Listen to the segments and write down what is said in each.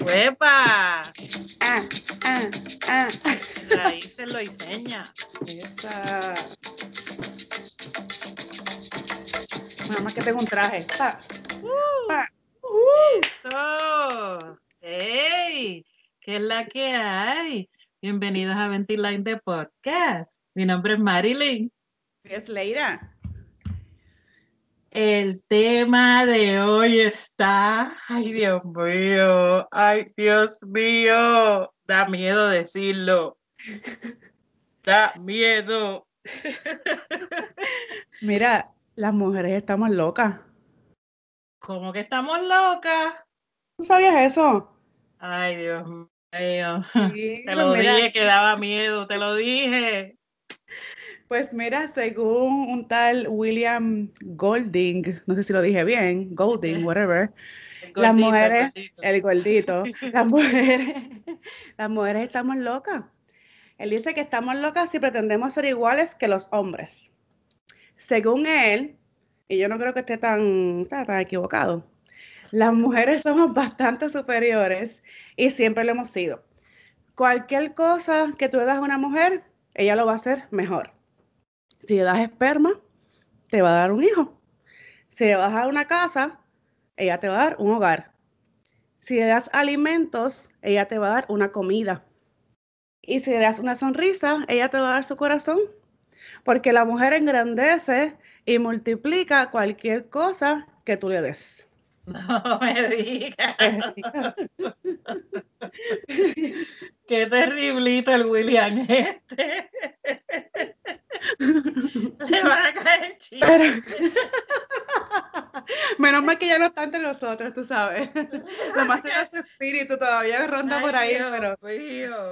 ¡Huepa! Ah, ah, ah. Ahí se lo diseña. Esa. Nada más que tengo un traje. Pa, pa. Eso. ¡Ey! ¿Qué es la que hay? Bienvenidos a Ventiline de Podcast. Mi nombre es Marilyn. Es Leira. El tema de hoy está, ay Dios mío, ay Dios mío, da miedo decirlo, da miedo. Mira, las mujeres estamos locas. ¿Cómo que estamos locas? ¿Tú sabías eso? Ay Dios mío, Sí, te lo mira, dije que daba miedo, te lo dije. Pues mira, según un tal William Golding, no sé si lo dije bien, Golding, whatever, Las gordito, el mujeres- gordito. el gordito, las mujeres, las mujeres estamos locas. Él dice que estamos locas si pretendemos ser iguales que los hombres. Según él, y yo no creo que esté tan, tan equivocado, las mujeres somos bastante superiores y siempre lo hemos sido. Cualquier cosa que tú le das a una mujer, ella lo va a hacer mejor. Si le das esperma, te va a dar un hijo. Si le vas a dar una casa, ella te va a dar un hogar. Si le das alimentos, ella te va a dar una comida. Y si le das una sonrisa, ella te va a dar su corazón. Porque la mujer engrandece y multiplica cualquier cosa que tú le des. No me digas. Qué terriblito el William este. Le van a caer Menos mal que ya no está entre nosotros, tú sabes. Lo más será su espíritu todavía ronda por ahí, pero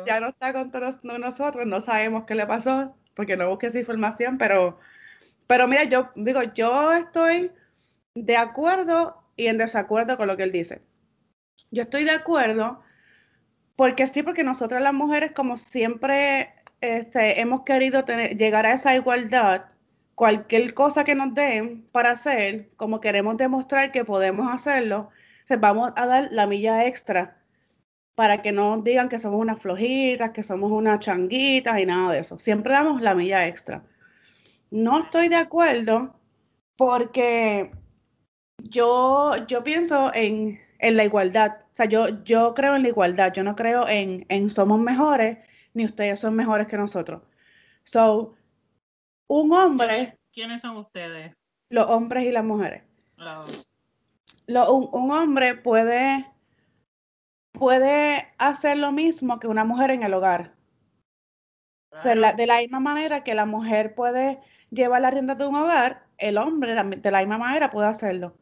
ya no está con todos no- nosotros, no sabemos qué le pasó, porque no busqué esa información, pero, pero mira, yo digo, yo estoy de acuerdo y en desacuerdo con lo que él dice. Yo estoy de acuerdo porque sí, porque nosotras las mujeres, como siempre este, hemos querido llegar a esa igualdad, cualquier cosa que nos den para hacer, como queremos demostrar que podemos hacerlo, vamos a dar la milla extra para que no digan que somos unas flojitas, que somos unas changuitas y nada de eso. Siempre damos la milla extra. No estoy de acuerdo porque yo, yo pienso en, en la igualdad. O sea, yo, yo creo en la igualdad. Yo no creo en, en somos mejores ni ustedes son mejores que nosotros. So, un hombre, ¿Quiénes son ustedes? los hombres y las mujeres. Oh, Lo- un, un hombre puede, puede hacer lo mismo que una mujer en el hogar. O sea, la- de la misma manera que la mujer puede llevar la rienda de un hogar, el hombre también de la misma manera puede hacerlo.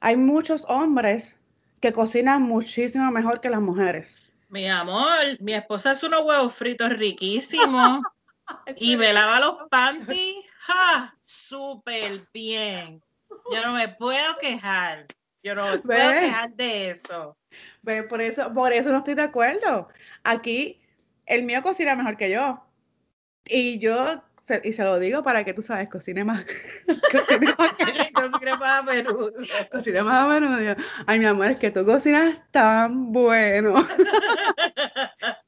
Hay muchos hombres que cocinan muchísimo mejor que las mujeres. Mi amor, mi esposa hace unos huevos fritos riquísimos y me lava los panties. ¡Ja! Súper bien. Yo no me puedo quejar. Yo no me puedo quejar de eso. Ve, Por eso, por eso no estoy de acuerdo. Aquí el mío cocina mejor que yo. Y yo, se- y se lo digo para que tú sabes, cocine más. cocine más a menudo. Cocina más a menudo. Ay, mi amor, es que tú cocinas tan bueno.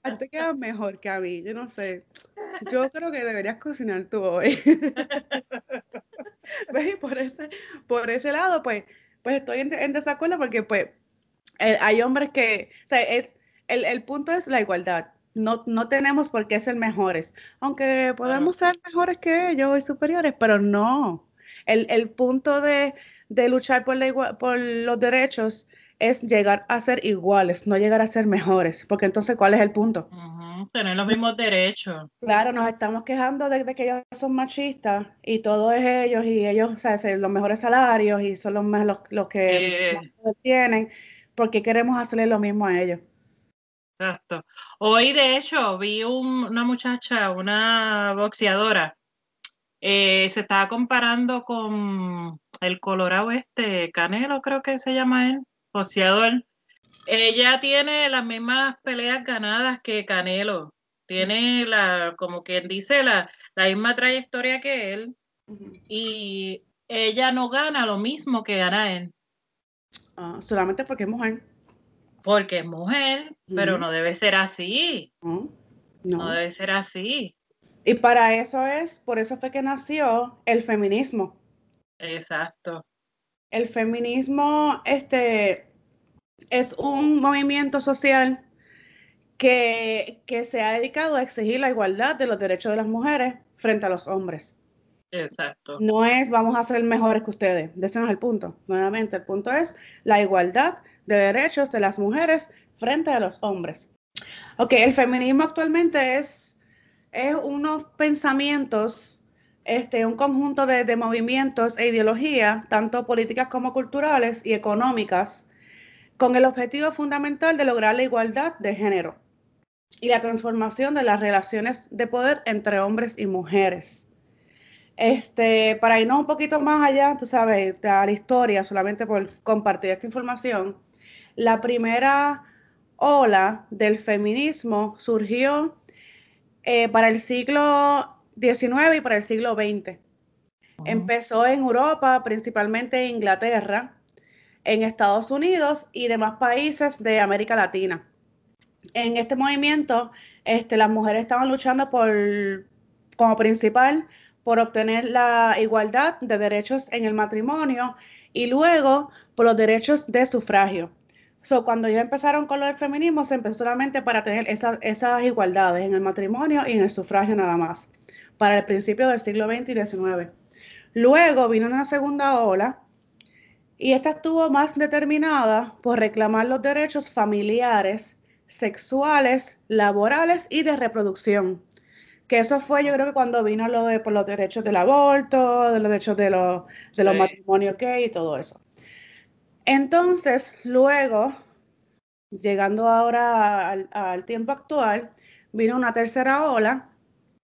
A ti te queda mejor que a mí. Yo no sé. Yo creo que deberías cocinar tú hoy. ¿Ves? Y por ese, por ese lado, pues, pues estoy en, en desacuerdo porque, pues, eh, hay hombres que, o sea, es, el, el punto es la igualdad. No, no tenemos por qué ser mejores, aunque podemos ser mejores que ellos y superiores, pero no. El, el punto de, de luchar por, la igua- por los derechos es llegar a ser iguales, no llegar a ser mejores, porque entonces, ¿cuál es el punto? Tener los mismos derechos. Claro, nos estamos quejando de, de que ellos son machistas y todo es ellos y ellos, o sea, se- los mejores salarios y son los, más, los, los que Eh. más tienen, porque queremos hacerle lo mismo a ellos. Exacto. Hoy, de hecho, vi un- una muchacha, una boxeadora, eh, se estaba comparando con el Colorado este, Canelo, creo que se llama él, boxeador. Ella tiene las mismas peleas ganadas que Canelo. Tiene la, como quien dice, la, la misma trayectoria que él. Y ella no gana lo mismo que gana él. Ah, solamente porque es mujer. Porque es mujer, pero no debe ser así. no. no debe ser así. Y para eso es, por eso fue que nació el feminismo. Exacto. El feminismo este, es un movimiento social que, que se ha dedicado a exigir la igualdad de los derechos de las mujeres frente a los hombres. Exacto. No es vamos a ser mejores que ustedes. Ese no es el punto. Nuevamente, el punto es la igualdad de derechos de las mujeres frente a los hombres. Ok, el feminismo actualmente es, es unos pensamientos, este, un conjunto de, de movimientos e ideologías, tanto políticas como culturales y económicas, con el objetivo fundamental de lograr la igualdad de género y la transformación de las relaciones de poder entre hombres y mujeres. Este, para irnos un poquito más allá, tú sabes, de la historia, solamente por compartir esta información, la primera ola del feminismo surgió eh, para el siglo XIX y para el siglo XX. Empezó en Europa, principalmente en Inglaterra, en Estados Unidos y demás países de América Latina. En este movimiento, este, las mujeres estaban luchando por, como principal por obtener la igualdad de derechos en el matrimonio y luego por los derechos de sufragio. So, cuando ellos empezaron con lo del feminismo, se empezó solamente para tener esas igualdades en el matrimonio y en el sufragio nada más, para el principio del siglo XX y XIX. Luego vino una segunda ola y esta estuvo más determinada por reclamar los derechos familiares, sexuales, laborales y de reproducción que eso fue yo creo que cuando vino lo de por los derechos del aborto, de los derechos de, los, de los matrimonios gay y todo eso. Entonces, luego, llegando ahora al, tiempo actual, vino una tercera ola.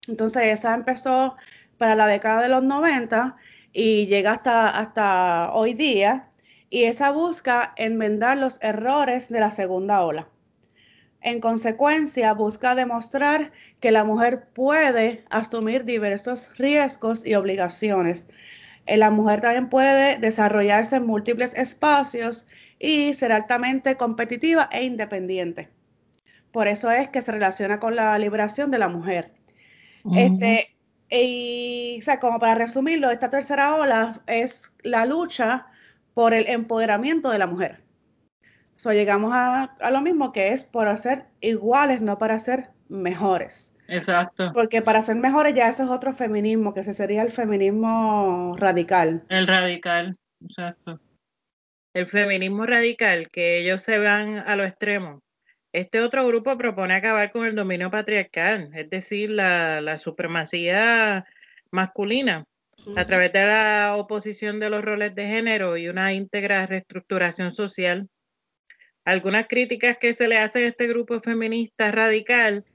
Entonces, esa empezó para la década de los 90 y llega hasta, hasta hoy día. Y esa busca enmendar los errores de la segunda ola. En consecuencia, busca demostrar que la mujer puede asumir diversos riesgos y obligaciones. Eh, la mujer también puede desarrollarse en múltiples espacios y ser altamente competitiva e independiente. Por eso es que se relaciona con la liberación de la mujer. Este, y, o sea, como para resumirlo, esta tercera ola es la lucha por el empoderamiento de la mujer. So, llegamos a, lo mismo que es por ser iguales, no para ser mejores. Exacto. Porque para ser mejores ya eso es otro feminismo, que ese sería el feminismo radical. El radical, exacto. El feminismo radical, que ellos se van a lo extremo. Este otro grupo propone acabar con el dominio patriarcal, es decir, la, la supremacía masculina, a través de la oposición de los roles de género y una íntegra reestructuración social algunas críticas que se le hacen a este grupo feminista radical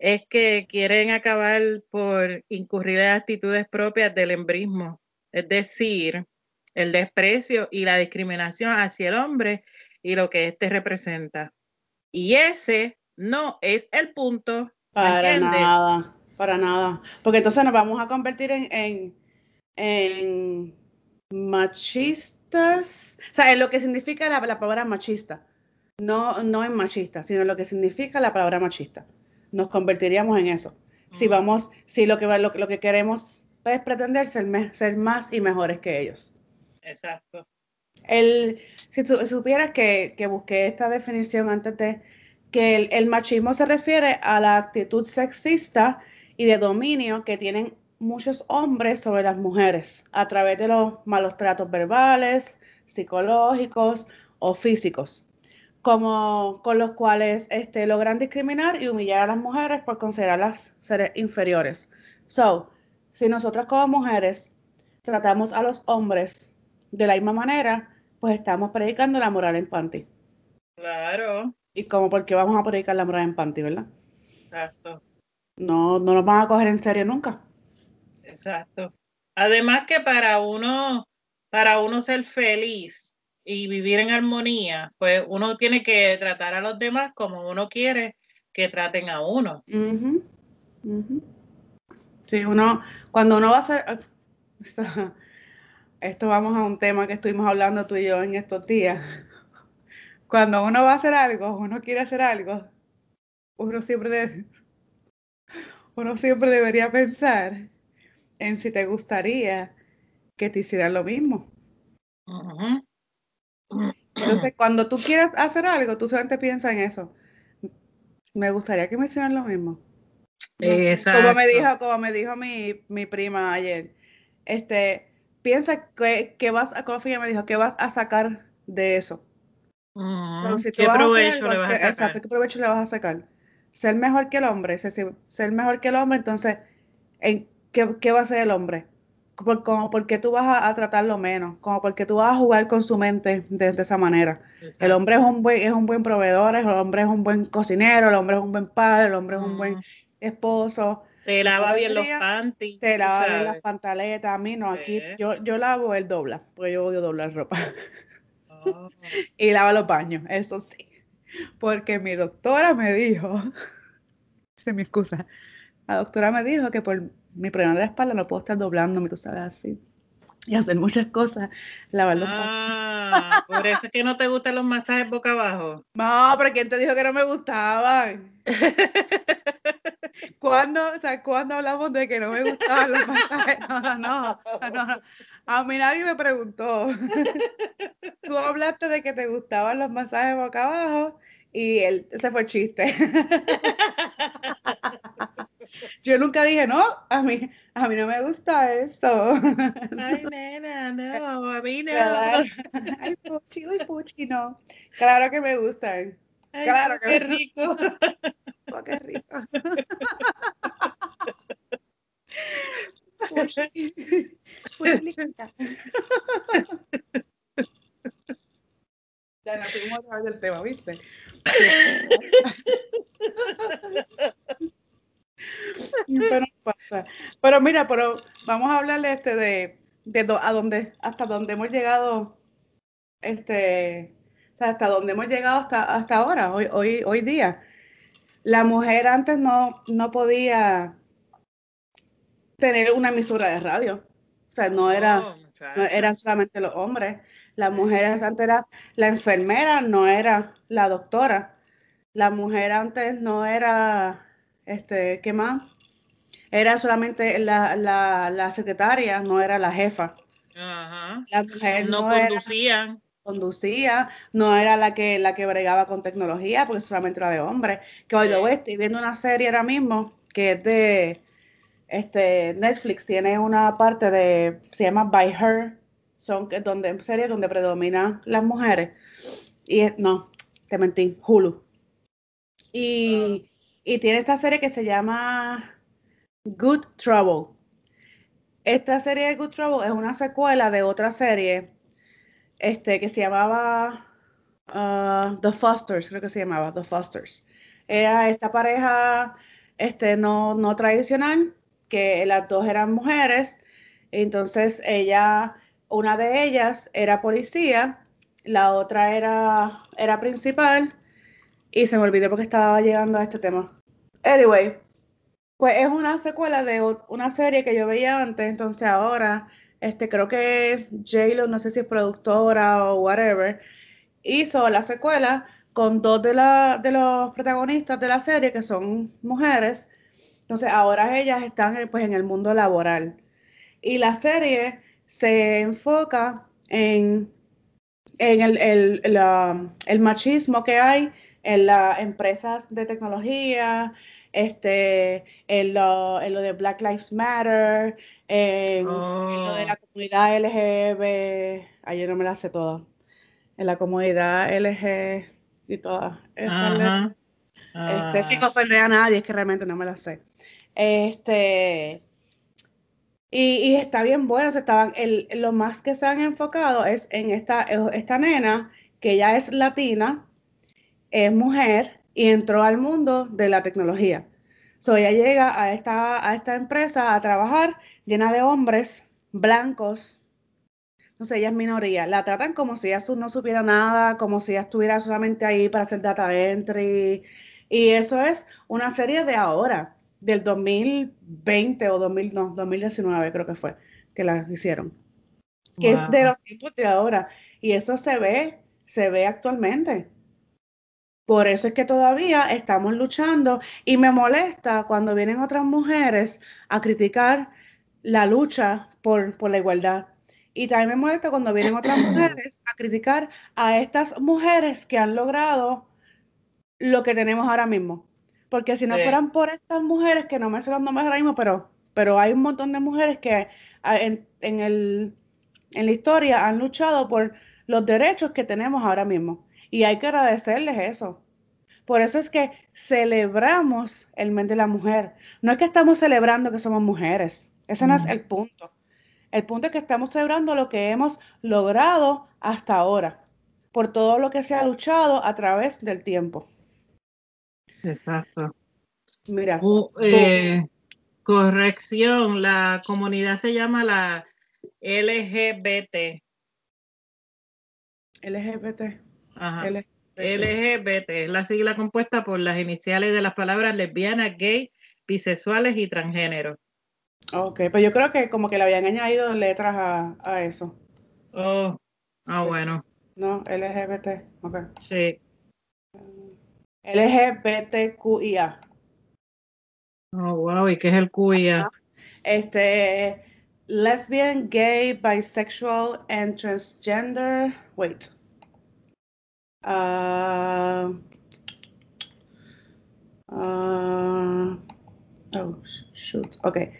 es que quieren acabar por incurrir en actitudes propias del embrismo, es decir, el desprecio y la discriminación hacia el hombre y lo que éste representa. Y ese no es el punto. Para nada, para nada. Porque entonces nos vamos a convertir en, en, machistas. O sea, en lo que significa la, la palabra machista no, no en machista, sino lo que significa la palabra machista. Nos convertiríamos en eso. Si vamos, si lo que, lo, lo que queremos es pretender ser, ser, más y mejores que ellos. Exacto. El, si supieras que, que, busqué esta definición antes de que el, el machismo se refiere a la actitud sexista y de dominio que tienen muchos hombres sobre las mujeres a través de los malos tratos verbales, psicológicos o físicos como con los cuales este, logran discriminar y humillar a las mujeres por considerarlas seres inferiores. So, si nosotros como mujeres tratamos a los hombres de la misma manera, pues estamos predicando la moral en panty. Claro. Y como porque vamos a predicar la moral en panty, ¿verdad? Exacto. No, no nos van a coger en serio nunca. Exacto. Además que para uno, para uno ser feliz, y vivir en armonía, pues uno tiene que tratar a los demás como uno quiere que traten a uno. Sí, uno, cuando uno va a ser, esto vamos a un tema que estuvimos hablando tú y yo en estos días. Cuando uno va a hacer algo, uno quiere hacer algo, uno siempre, uno siempre debería pensar en si te gustaría que te hicieran lo mismo. Entonces, cuando tú quieres hacer algo, tú solamente piensas en eso. Me gustaría que me hicieran lo mismo. Como me dijo, como me dijo mi, mi prima ayer, este, piensa que, que vas a, como me dijo, que vas a sacar de eso. ¿Qué provecho le vas a sacar? Exacto, ¿qué provecho le vas a sacar? Ser mejor que el hombre, ser, ser mejor que el hombre, entonces, ¿en qué, qué va a ser el hombre? Como porque tú vas a, tratarlo menos, como porque tú vas a jugar con su mente de, esa manera. El hombre es un buen, es un buen proveedor, el hombre es un buen cocinero, el hombre es un buen padre, el hombre es un buen esposo. Te lava bien los panties. Te lava bien las pantaletas. A mí no, aquí yo, yo lavo el dobla, porque yo odio doblar ropa. Oh. y lava los baños, eso sí. Porque mi doctora me dijo, se me excusa, la doctora me dijo que por mi problema de la espalda no puedo estar doblándome, tú sabes, así. Y hacer muchas cosas, lavar los ah, Por eso es que no te gustan los masajes boca abajo. No, pero ¿quién te dijo que no me gustaban? ¿Cuándo, o sea, ¿cuándo hablamos de que no me gustaban los masajes? No, no, no, no. A mí nadie me preguntó. Tú hablaste de que te gustaban los masajes boca abajo y él, ese fue el chiste. Yo nunca dije, no, a mí, a mí no me gusta esto. Ay, nena, no, a mí no. Ay, puchi, uy, puchi, no. Claro que me gustan. claro que qué rico. Oh, qué rico. Ya nos fuimos a través del tema, ¿viste? pero, mira, pero vamos a hablarle este de, de a dónde, hasta dónde hemos llegado, este, o sea, hasta dónde hemos llegado hasta, hasta ahora, hoy, hoy, hoy día. La mujer antes no, no podía tener una emisora de radio. O sea, no era, oh, no eran solamente los hombres. Las mujeres antes era la enfermera, no era la doctora. La mujer antes no era este, ¿qué más? Era solamente la, la, secretaria, no era la jefa. Ajá. La mujer no, conducía. conducía, no era la que, la que bregaba con tecnología, porque solamente era de hombres. Que hoy sí. estoy viendo una serie ahora mismo que es de este, Netflix, tiene una parte de, se llama By Her, son donde, series donde predominan las mujeres. Y no, te mentí, Hulu. Y, ah. Y tiene esta serie que se llama Good Trouble. Esta serie de Good Trouble es una secuela de otra serie este, que se llamaba uh, The Fosters, creo que se llamaba The Fosters. Era esta pareja este, no, no tradicional, que las dos eran mujeres. Entonces ella, una de ellas era policía, la otra era, era principal y se me olvidó porque estaba llegando a este tema. Anyway, pues es una secuela de una serie que yo veía antes, entonces ahora, este, creo que j no sé si es productora o whatever, hizo la secuela con dos de, la, de los protagonistas de la serie que son mujeres. Entonces ahora ellas están pues, en el mundo laboral. Y la serie se enfoca en, en el, el, el machismo que hay en las empresas de tecnología, este, en lo, en lo de Black Lives Matter, en, lo de la oh. comunidad LGB, ayer no me la sé toda, en la comunidad LG y todas. Este, sin ah. ofender a nadie, es que realmente no me la sé. Este, y, y, está bien bueno, estaban, el, lo más que se han enfocado es en esta, esta nena, que ya es latina, es mujer y entró al mundo de la tecnología. So, ella llega a esta, a esta empresa a trabajar llena de hombres blancos. Entonces ella es minoría. La tratan como si ella no supiera nada, como si ella estuviera solamente ahí para hacer data entry. Y eso es una serie de ahora, del 2020 o 2000, no, 2019 creo que fue, que la hicieron. que es de los tiempos de ahora. Y eso se ve, se ve actualmente. Por eso es que todavía estamos luchando y me molesta cuando vienen otras mujeres a criticar la lucha por, por la igualdad. Y también me molesta cuando vienen otras mujeres a criticar a estas mujeres que han logrado lo que tenemos ahora mismo. Porque si no fueran por estas mujeres, que no me sé los nombres ahora mismo, pero, pero hay un montón de mujeres que ah, en, el, en la historia han luchado por los derechos que tenemos ahora mismo. Y hay que agradecerles eso. Por eso es que celebramos el mes de la mujer. No es que estamos celebrando que somos mujeres. Ese no es el punto. El punto es que estamos celebrando lo que hemos logrado hasta ahora, por todo lo que se ha luchado a través del tiempo. Exacto. Mira. Eh, corrección, la comunidad se llama la LGBT. LGBT. Ajá. LGBT. es la sigla compuesta por las iniciales de las palabras lesbiana, gay, bisexuales y transgénero. Ok, pues yo creo que como que le habían añadido letras a, a eso. Oh, ah, bueno. No, LGBT, ok. Sí. LGBTQIA. Oh, wow, ¿y qué es el QIA? Este, lesbian, gay, bisexual, and transgender. Wait. Uh, uh, oh, shoot. Okay.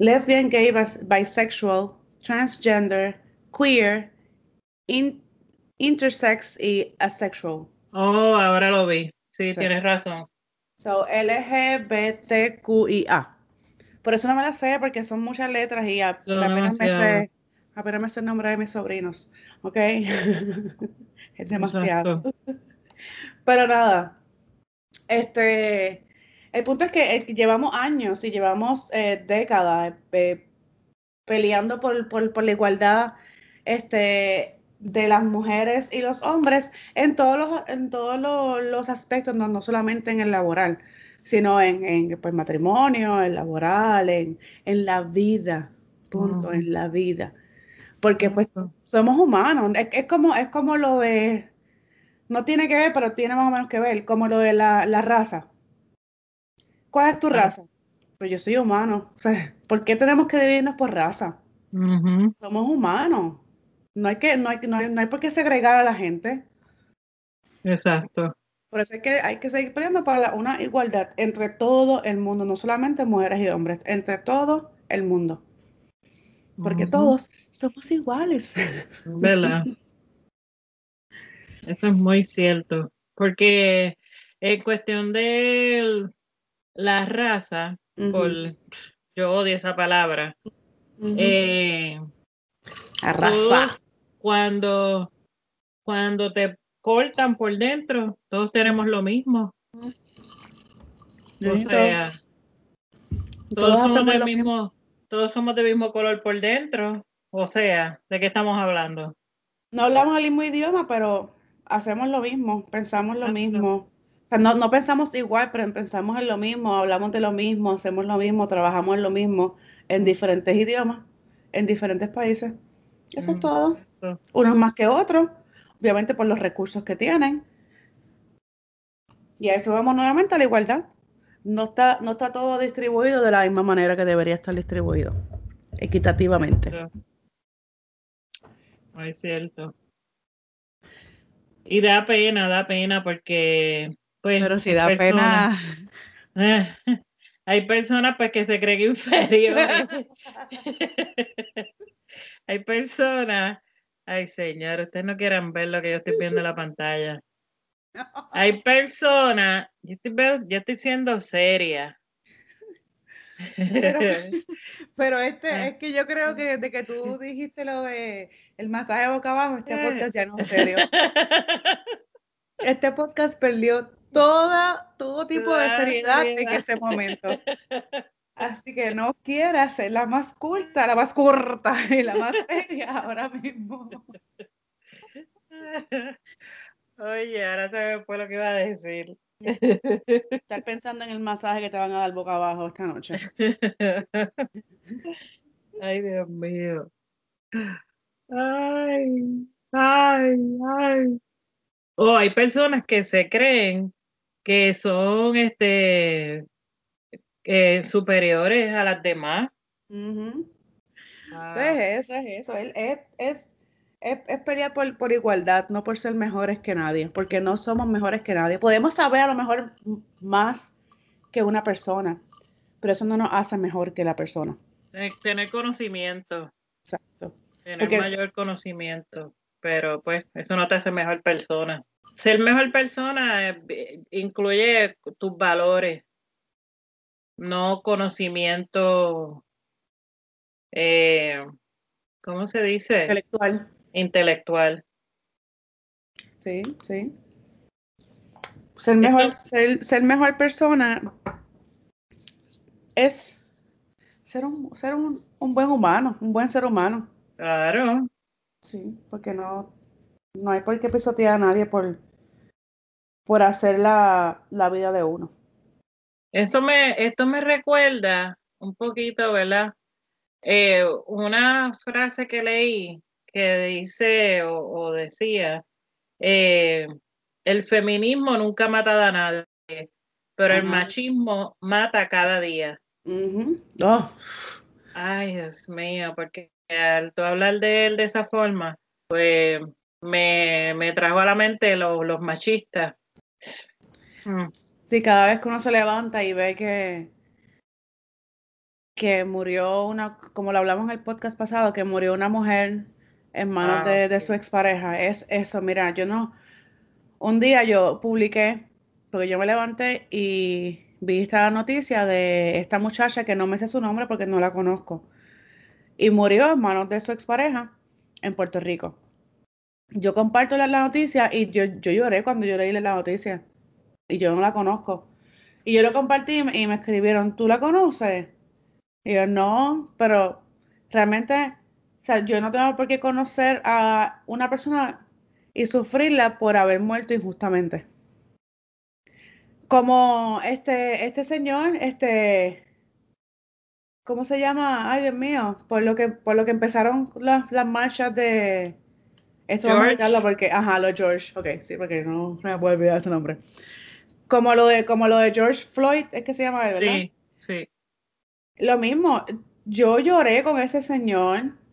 Lesbian, gay, bisexual, transgender, queer, intersex y asexual. Oh, ahora lo vi. Sí, tienes razón. So, LGBTQIA. Por eso no me la sé, porque son muchas letras y apenas, me sé, apenas me sé el nombre de mis sobrinos. ¿Ok? es demasiado. Pero nada. Este. El punto es que eh, llevamos años y llevamos eh, décadas eh, peleando por, por, por, la igualdad este, de las mujeres y los hombres en todos los, en todos los, aspectos, no, no, solamente en el laboral, sino en, en pues, matrimonio, en laboral, en, en la vida, punto, en la vida. Porque pues somos humanos, es, como, es como lo de, no tiene que ver, pero tiene más o menos que ver, como lo de la, raza. ¿Cuál es tu raza? Pues yo soy humano. O sea, ¿por qué tenemos que dividirnos por raza? Somos humanos. No hay, que, no, hay, no, hay, no hay por qué segregar a la gente. Exacto. Por eso es que hay que seguir peleando para una igualdad entre todo el mundo, no solamente mujeres y hombres, entre todo el mundo. Porque todos somos iguales. ¿Verdad? Eso es muy cierto. Porque en cuestión de la raza, por, yo odio esa palabra, eh, raza cuando, cuando te cortan por dentro, todos tenemos lo mismo. O sea, todos, somos del mismo, todos somos del mismo color por dentro. O sea, ¿de qué estamos hablando? No hablamos el mismo idioma, pero hacemos lo mismo, pensamos lo mismo. O sea, no, no pensamos igual, pero pensamos en lo mismo, hablamos de lo mismo, hacemos lo mismo, trabajamos en lo mismo, en diferentes idiomas, en diferentes países. Eso es todo. Unos más que otros, obviamente por los recursos que tienen. Y a eso vamos nuevamente a la igualdad. No está, no está todo distribuido de la misma manera que debería estar distribuido, equitativamente. Es cierto. Y da pena, da pena porque... Pues, Pero si da pena... hay personas pues que se creen inferiores. hay personas Ay, señor, ustedes no quieran ver lo que yo estoy viendo en la pantalla. Hay personas, yo estoy, yo estoy siendo seria. Pero, este ah. es que yo creo que desde que tú dijiste lo de el masaje boca abajo, este podcast ya no es serio. Este podcast perdió toda, todo tipo de seriedad en este momento. Así que no quieras ser la más culta, la más corta y la más seria ahora mismo. Oye, ahora se me fue lo que iba a decir. Estar pensando en el masaje que te van a dar boca abajo esta noche. Ay, Dios mío. Ay, ay, ay. O hay personas que se creen que son este eh, superiores a las demás. Ah. Es eso, es eso. Es, es, es, pelear por, por, igualdad, no por ser mejores que nadie, porque no somos mejores que nadie. Podemos saber a lo mejor más que una persona, pero eso no nos hace mejor que la persona. Tener conocimiento. Exacto. Tener mayor conocimiento, pero pues eso no te hace mejor persona. Ser mejor persona eh, incluye tus valores, no conocimiento, eh, ¿cómo se dice? Intelectual. Intelectual. Sí, sí. Ser mejor, ser, mejor persona es ser, un, ser un, un, buen humano, un buen ser humano. Claro. Sí, porque no, no hay por qué pisotear a nadie por, por hacer la, la vida de uno. Eso me, esto me recuerda un poquito, ¿verdad? Eh, una frase que leí que dice o, decía, eh, el feminismo nunca mata a nadie, pero el machismo mata cada día. Oh. Ay, Dios mío, porque al tú hablar de él de esa forma, pues me, me trajo a la mente los machistas. Mm. Sí, cada vez que uno se levanta y ve que, que murió una, como lo hablamos en el podcast pasado, que murió una mujer en manos ah, de, su expareja, es eso, mira, yo no, un día yo publiqué, porque yo me levanté y vi esta noticia de esta muchacha que no me sé su nombre porque no la conozco, y murió en manos de su expareja en Puerto Rico. Yo comparto la, noticia y yo, yo lloré cuando yo leí la noticia y yo no la conozco. Y yo lo compartí y me, escribieron, ¿tú la conoces? Y yo, no, pero realmente, o sea, yo no tengo por qué conocer a una persona y sufrirla por haber muerto injustamente. Como este, este señor, este, ¿cómo se llama? Ay, Dios mío, por lo que, por lo que empezaron las, las marchas de... Esto George. vamos a porque, ajá, lo George, ok, sí, porque no me puedo olvidar ese nombre. Como lo de, como lo de George Floyd, es que se llama, ¿verdad? Sí, sí. Lo mismo, yo lloré con ese señor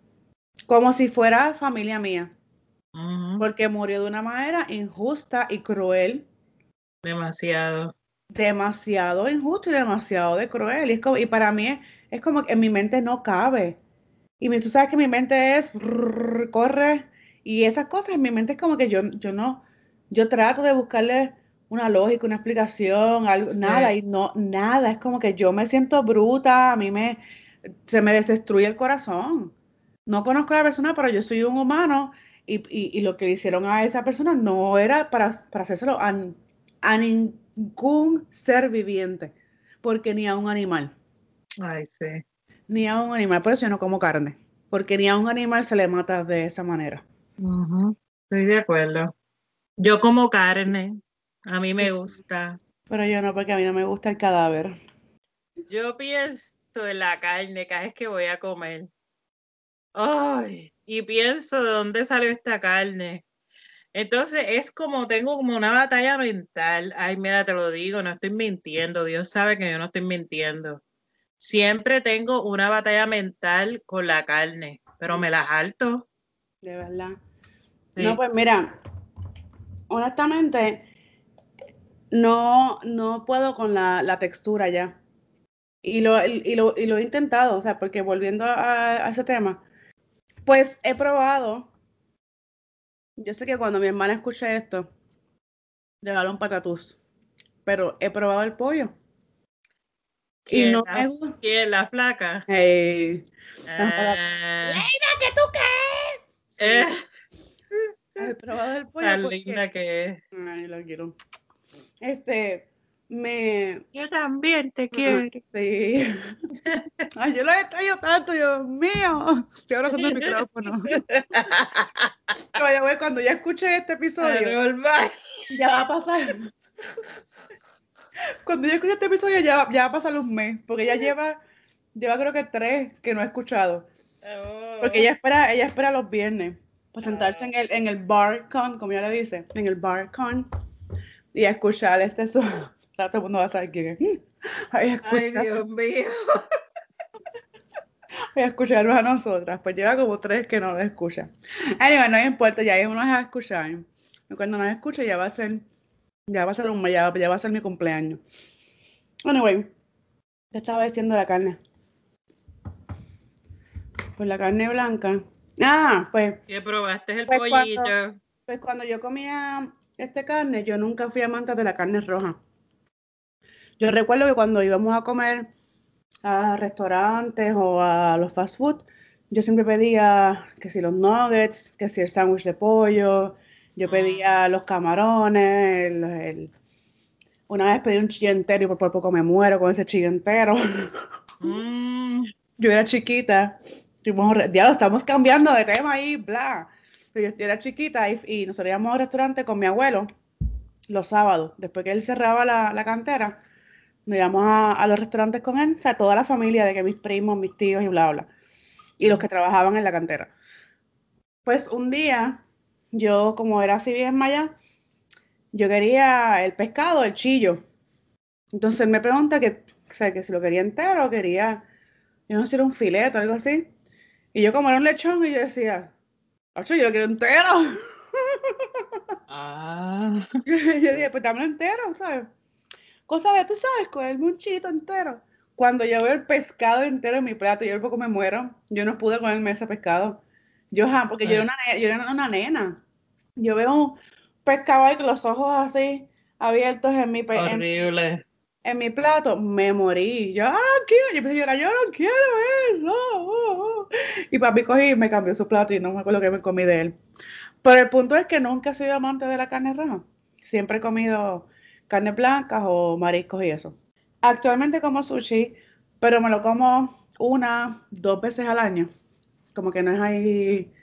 como si fuera familia mía. Porque murió de una manera injusta y cruel. Demasiado. Demasiado injusto y demasiado de cruel. Y, y para mí es, como que en mi mente no cabe. Y tú sabes que mi mente es corre. Y esas cosas en mi mente es como que yo, yo no, yo trato de buscarle una lógica, una explicación, algo, nada, y no, nada, es como que yo me siento bruta, a mí me, se me destruye el corazón. No conozco a la persona, pero yo soy un humano y, lo que le hicieron a esa persona no era para, para hacérselo a, a, ningún ser viviente, porque ni a un animal. Ay, sí. Ni a un animal, por eso yo no como carne, porque ni a un animal se le mata de esa manera. Estoy de acuerdo. Yo como carne, a mí me gusta. Pero yo no, porque a mí no me gusta el cadáver. Yo pienso en la carne cada vez que voy a comer. Ay, y pienso de dónde salió esta carne. Entonces es como tengo como una batalla mental. Ay, mira, te lo digo, no estoy mintiendo. Dios sabe que yo no estoy mintiendo. Siempre tengo una batalla mental con la carne, pero me la alto. De verdad. No, pues mira, honestamente, no, no puedo con la, textura ya. Y lo, y, lo, y lo, he intentado, o sea, porque volviendo a, ese tema, pues he probado. Yo sé que cuando mi hermana escuche esto, le va un patatús. Pero he probado el pollo. Y no la, me ¿Quién? ¿La flaca? Hey. Ah. ¿qué tú qué? Eh. He probado el pollo. Tan linda que es. Ay, lo quiero. Este, me... Yo también te quiero. Sí. Ay, yo lo extraño tanto, Dios mío. Estoy abrazando el micrófono. Pero cuando ya escuche este episodio, ya va a pasar. Cuando ya escuche este episodio, ya, ya va a pasar un mes, porque ya lleva, lleva creo que tres que no he escuchado. Oh. Porque ella espera, ella espera los viernes para sentarse en el, en el bar con, como ella le dice, en el bar con y a escuchar este sonido. Todo el mundo va a saber quién es. Ay, Dios mío. Voy a escucharlos a nosotras. Pues lleva como tres que no lo escuchan. Anyway, no importa, ya unos a escuchar. Y cuando nos escuche ya va a ser, ya va a ser un ya, ya va a ser mi cumpleaños. Anyway, te estaba diciendo la carne. Pues la carne blanca. Ah, pues. ¿Qué probaste el pues pollito? pues cuando yo comía esta carne, yo nunca fui amante de la carne roja. Yo recuerdo que cuando íbamos a comer a restaurantes o a los fast food, yo siempre pedía que si los nuggets, que si el sándwich de pollo, yo ah. pedía los camarones, una vez pedí un chillo entero y por, poco me muero con ese chillo entero. Mm. Yo era chiquita, estamos cambiando de tema ahí, bla. Pero yo era chiquita y, y nosotros íbamos al restaurante con mi abuelo los sábados, después que él cerraba la, la cantera nos íbamos a, los restaurantes con él, o sea, toda la familia, de que mis primos, mis tíos y bla, bla, y los que trabajaban en la cantera. Pues un día, yo como era así bien maya, yo quería el pescado, el chillo. Entonces él me pregunta que, o sea, que si lo quería entero o quería, yo no sé era un filete o algo así. Y yo como era un lechón y yo decía, ocho, yo lo quiero entero. Ah. yo dije, pues dámelo entero, ¿sabes? Cosa de, tú sabes, cogerme un chito entero. Cuando yo veo el pescado entero en mi plato, yo poco me muero. Yo no pude comerme ese pescado. Yo, porque yo era, una, yo era una nena. Yo veo un pescado ahí con los ojos así abiertos en mi Horrible. En, mi plato, me morí. Yo, ah, quiero. Yo empecé a llorar, yo no quiero eso. Uh, uh". Y papi cogí y me cambió su plato y no me acuerdo que me comí de él. Pero el punto es que nunca he sido amante de la carne roja. Siempre he comido carnes blancas o mariscos y eso. Actualmente como sushi, pero me lo como una, dos veces al año. Como que no es ahí,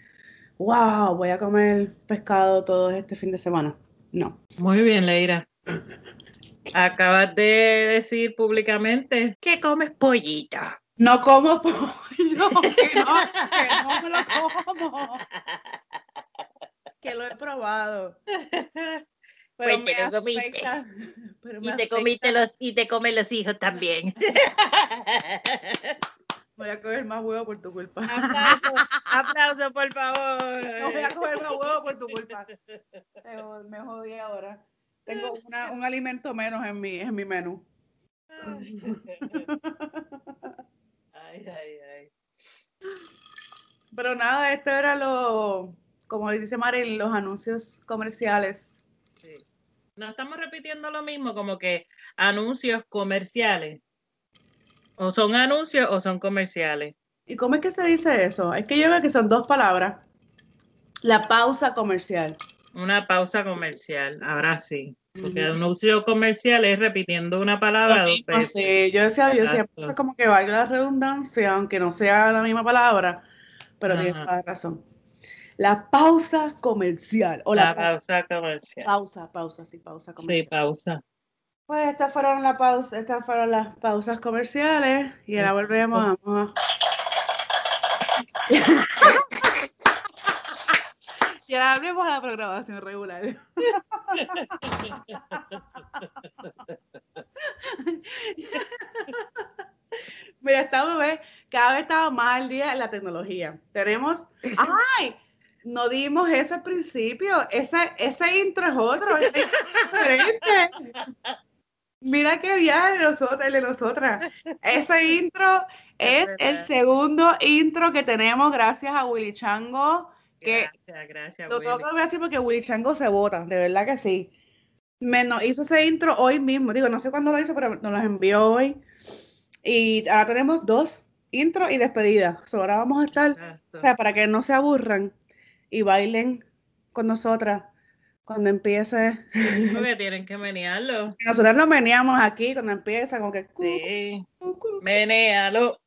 wow, voy a comer pescado todo este fin de semana. No. Muy bien, Leira. Acabas de decir públicamente que comes pollita. No como pollo, que no, que no me lo como. Que lo he probado. pues te lo comiste. y te comiste los, y te comen los hijos también. Voy a coger más huevo por tu culpa. Aplauso, aplauso, por favor. No voy a coger más huevo por tu culpa. Me jodí ahora. Tengo una, un alimento menos en mi, en mi menú. Ay, ay, ay. Pero nada, esto era lo, como dice Mari, los anuncios comerciales no estamos repitiendo lo mismo, como que anuncios comerciales. O son anuncios o son comerciales. ¿Y cómo es que se dice eso? Es que yo veo que son dos palabras. La pausa comercial. Una pausa comercial, ahora sí. Porque el anuncio comercial es repitiendo una palabra dos veces. Sí, yo decía, yo decía, como que valga la redundancia, aunque no sea la misma palabra, pero tienes toda razón. La pausa comercial. O la, pausa comercial. Pausa, pausa, sí, pausa comercial. Sí, pausa. Pues estas fueron, la pausa, estas fueron las pausas comerciales y ahora volvemos. Vamos ya abrimos la programación regular. Mira, estamos, cada vez estamos más al día en la tecnología. Tenemos, ¡ay! no dimos eso al principio. Ese, ese intro es otro. Mira qué viaje de nosotras, de nosotras. Ese intro es, el segundo intro que tenemos gracias a Willy Chango. Que gracias, gracias. Lo tengo que decir porque Willy Chango se vota, de verdad que sí. Me hizo ese intro hoy mismo. Digo, no sé cuándo lo hizo, pero nos lo envió hoy. Y ahora tenemos dos intro y despedida. ahora vamos a estar, o sea, para que no se aburran y bailen con nosotras cuando empiece. Porque tienen que menearlo. Nosotros lo meneamos aquí cuando empieza, como que. Sí. Menealo.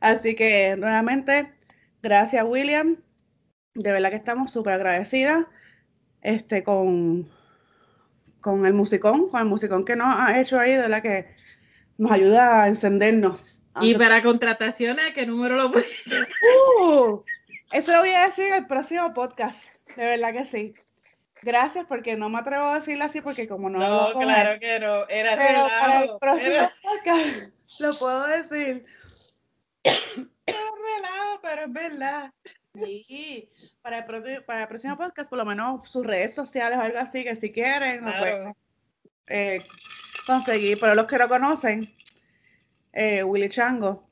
Así que nuevamente, gracias William. De verdad que estamos súper agradecidas este, con, con el musicón, con el musicón que nos ha hecho ahí, de verdad que nos ayuda a encendernos. Y para contrataciones, ¿qué número lo puedes uh, Eso lo voy a decir en el próximo podcast. De verdad que sí. Gracias, porque no me atrevo a decirlo así, porque como no. No, claro que no. Era Pero para el próximo podcast lo puedo decir. Relajo, pero es verdad. Sí, para el, para el próximo podcast, por lo menos sus redes sociales o algo así, que si quieren, pueden eh, conseguir. Pero los que lo conocen, eh, Willy Chango,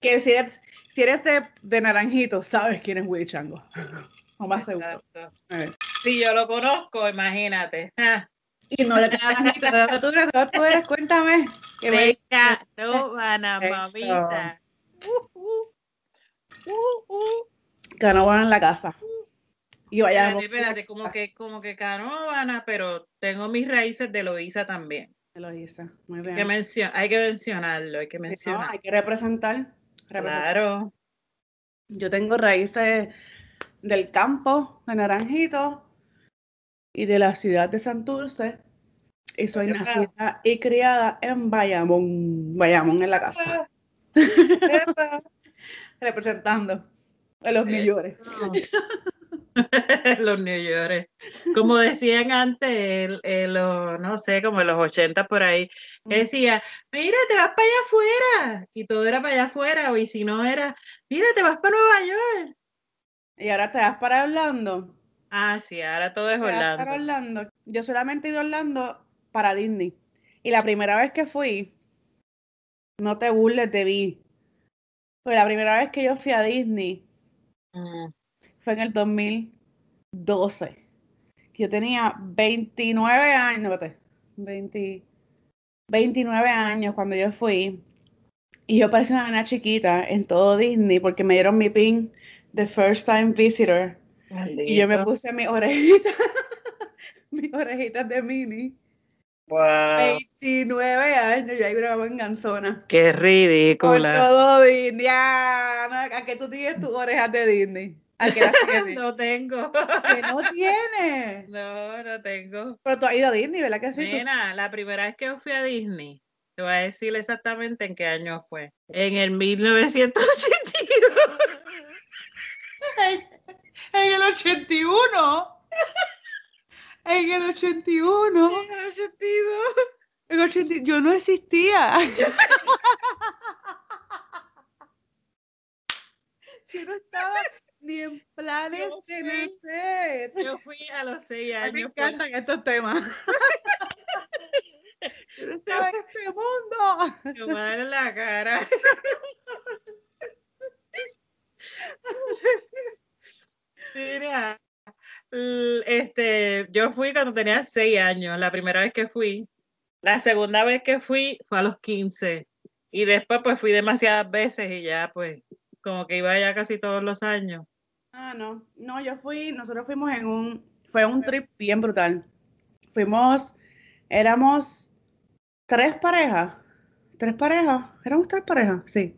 que si eres, si eres de, Naranjito, sabes quién es Willy Chango. o más seguro. Si yo lo conozco, imagínate. Y no le Naranjito, tú, tú eres, cuéntame. Que me... mamita. Uh, uh. Uh, uh. en la casa. Y vaya. Espérate, espérate, como que, como que Canovana, pero tengo mis raíces de Loíza también. De Loíza, muy bien. Hay que, hay que mencionarlo, hay que mencionar. hay que representar, Claro. Yo tengo raíces del campo de Naranjito y de la ciudad de Santurce. Y soy nacida y criada en Bayamón. Bayamón en la casa representando a los York. los New York. Como decían antes, el, no sé, como en los 80 por ahí, mm. decía, mira, te vas para allá afuera. Y todo era para allá afuera, y si no era, mira, te vas para Nueva York. Y ahora te vas para Orlando. Ah, sí, ahora todo es Orlando. Para Orlando. Yo solamente he ido a Orlando para Disney. Y la primera vez que fui, no te burles, te vi la primera vez que yo fui a Disney mm. Fue en el 2012. Yo tenía 29 años, 20, 29 años cuando yo fui. Y yo parecía una nena chiquita en todo Disney porque me dieron mi pin de First Time Visitor. Y yo me puse mi orejita, mis orejitas de mini. 29 años, ya grababa en Ganzona. Qué ridícula. Por todo Disney. ¿A qué tú tienes tus orejas de Disney? ¿A qué las no tengo. ¿Que no tienes? No, no tengo. Pero tú has ido a Disney, ¿verdad que sí? Mira, la primera vez que fui a Disney, te voy a decir exactamente en qué año fue. En el 1982. en el 81. En el 81. En el 82. En el 82. Yo no existía. yo no estaba ni en planes de nacer. Yo fui a los 6 años. me encantan estos temas. yo no estaba en este mundo. Yo me da la cara. Mira, este, yo fui cuando tenía seis años, la primera vez que fui. La segunda vez que fui fue a los 15. Y después pues fui demasiadas veces y ya pues como que iba ya casi todos los años. Ah, no. No, yo fui, nosotros fuimos en un, fue un trip bien brutal. Fuimos, éramos tres parejas. Tres parejas. Éramos tres parejas, sí.